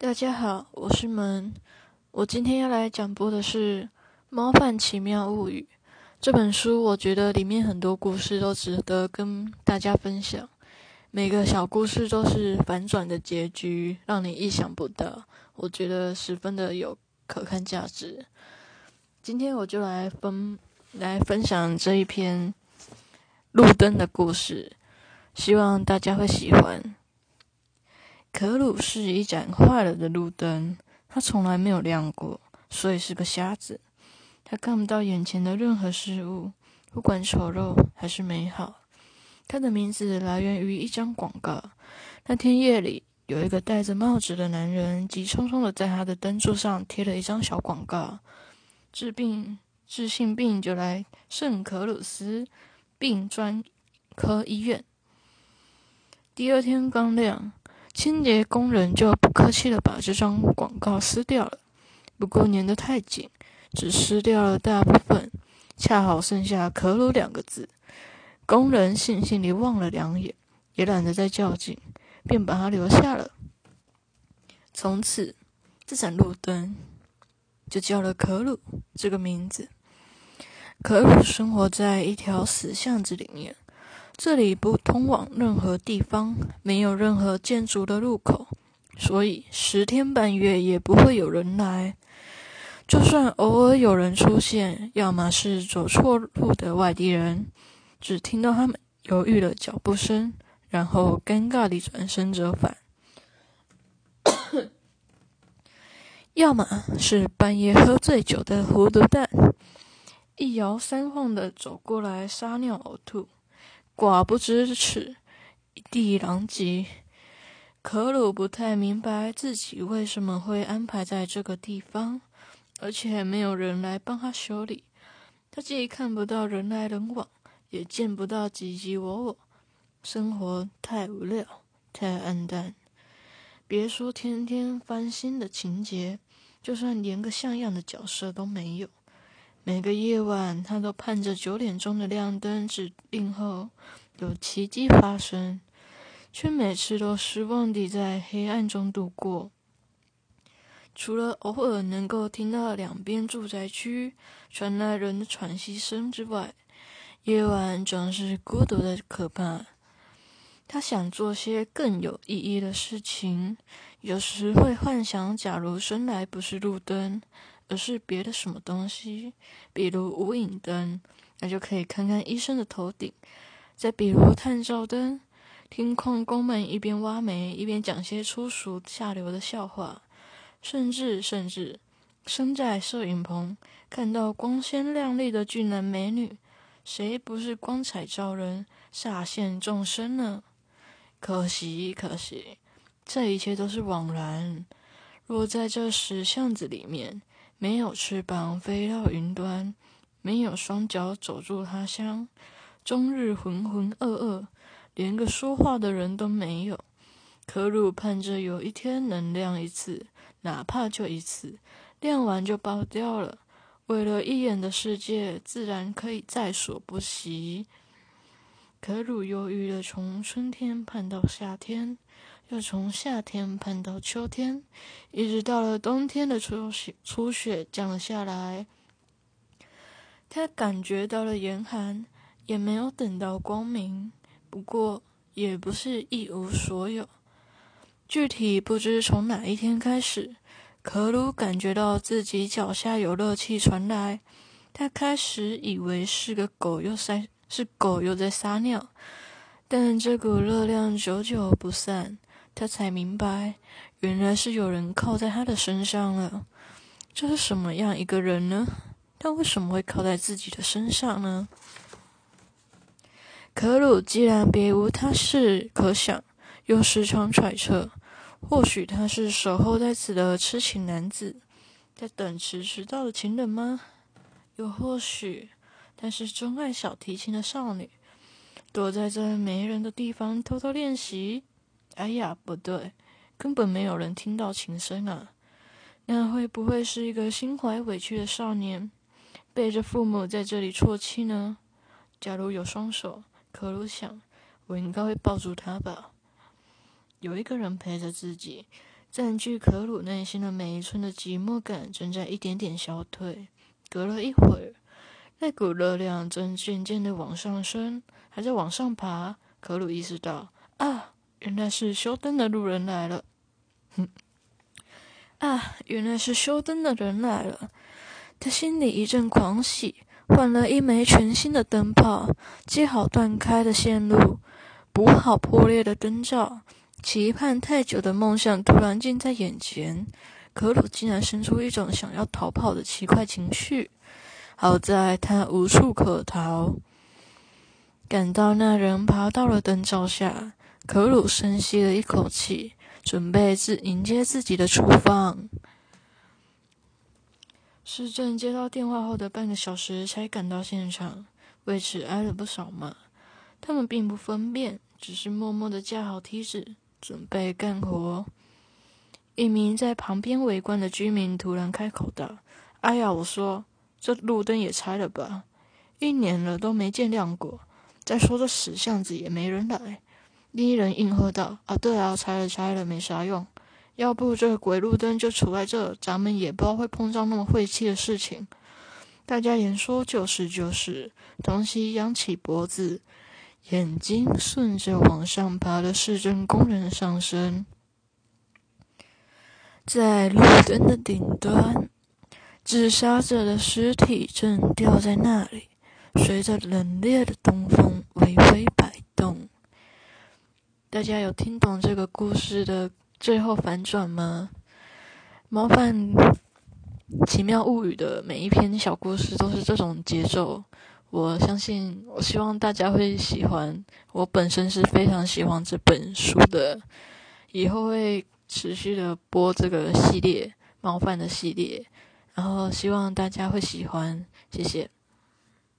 大家好，我是门。我今天要来讲播的是《猫饭奇妙物语》这本书。我觉得里面很多故事都值得跟大家分享，每个小故事都是反转的结局，让你意想不到。我觉得十分的有可看价值。今天我就来分来分享这一篇路灯的故事，希望大家会喜欢。可鲁是一盏坏了的路灯，它从来没有亮过，所以是个瞎子。他看不到眼前的任何事物，不管丑陋还是美好。他的名字来源于一张广告。那天夜里，有一个戴着帽子的男人急匆匆的在他的灯柱上贴了一张小广告：治病治性病就来圣可鲁斯病专科医院。第二天刚亮。清洁工人就不客气的把这张广告撕掉了，不过粘得太紧，只撕掉了大部分，恰好剩下“可鲁”两个字。工人悻悻地望了两眼，也懒得再较劲，便把它留下了。从此，这盏路灯就叫了“可鲁”这个名字。可鲁生活在一条死巷子里面。这里不通往任何地方，没有任何建筑的入口，所以十天半月也不会有人来。就算偶尔有人出现，要么是走错路的外地人，只听到他们犹豫的脚步声，然后尴尬地转身折返；要么是半夜喝醉酒的糊涂蛋，一摇三晃的走过来撒尿呕吐。寡不知耻，一地狼藉。可鲁不太明白自己为什么会安排在这个地方，而且没有人来帮他修理。他既看不到人来人往，也见不到唧唧我我，生活太无聊，太暗淡。别说天天翻新的情节，就算连个像样的角色都没有。每个夜晚，他都盼着九点钟的亮灯指令后有奇迹发生，却每次都失望地在黑暗中度过。除了偶尔能够听到两边住宅区传来人的喘息声之外，夜晚总是孤独的可怕。他想做些更有意义的事情，有时会幻想，假如生来不是路灯。而是别的什么东西，比如无影灯，那就可以看看医生的头顶；再比如探照灯，听矿工们一边挖煤一边讲些粗俗下流的笑话；甚至甚至，身在摄影棚看到光鲜亮丽的俊男美女，谁不是光彩照人、煞现众生呢？可惜，可惜，这一切都是枉然。若在这石巷子里面。没有翅膀飞到云端，没有双脚走入他乡，终日浑浑噩噩，连个说话的人都没有。可鲁盼着有一天能亮一次，哪怕就一次，亮完就爆掉了。为了一眼的世界，自然可以在所不惜。可鲁犹豫的从春天盼到夏天。又从夏天盼到秋天，一直到了冬天的初雪，初雪降了下来。他感觉到了严寒，也没有等到光明。不过，也不是一无所有。具体不知从哪一天开始，可鲁感觉到自己脚下有热气传来。他开始以为是个狗又撒，是狗又在撒尿。但这股热量久久不散。他才明白，原来是有人靠在他的身上了。这是什么样一个人呢？他为什么会靠在自己的身上呢？可鲁既然别无他事可想，又时常揣测，或许他是守候在此的痴情男子，在等迟迟到的情人吗？又或许他是钟爱小提琴的少女，躲在这没人的地方偷偷练习。哎呀，不对，根本没有人听到琴声啊！那会不会是一个心怀委屈的少年，背着父母在这里啜泣呢？假如有双手，可鲁想，我应该会抱住他吧。有一个人陪着自己，占据可鲁内心的每一寸的寂寞感正在一点点消退。隔了一会儿，那股热量正渐渐的往上升，还在往上爬。可鲁意识到，啊，原来是修灯的路人来了。哼，啊，原来是修灯的人来了。他心里一阵狂喜，换了一枚全新的灯泡，接好断开的线路，补好破裂的灯罩。期盼太久的梦想突然近在眼前，可鲁竟然生出一种想要逃跑的奇怪情绪。好在他无处可逃，赶到那人爬到了灯罩下，可鲁深吸了一口气，准备自迎接自己的处方。市政接到电话后的半个小时才赶到现场，为此挨了不少骂。他们并不分辨，只是默默的架好梯子，准备干活。一名在旁边围观的居民突然开口道：“哎呀，我说，这路灯也拆了吧？一年了都没见亮过。再说这死巷子也没人来。”另一人应和道：“啊，对啊，拆了拆了，没啥用。”要不这鬼路灯就杵在这，咱们也不知道会碰上那么晦气的事情。大家言说就是就是，东西扬起脖子，眼睛顺着往上爬的市政工人上升，在路灯的顶端，自杀者的尸体正吊在那里，随着冷冽的东风微微摆动。大家有听懂这个故事的？最后反转吗？猫饭奇妙物语的每一篇小故事都是这种节奏，我相信，我希望大家会喜欢。我本身是非常喜欢这本书的，以后会持续的播这个系列猫饭的系列，然后希望大家会喜欢，谢谢。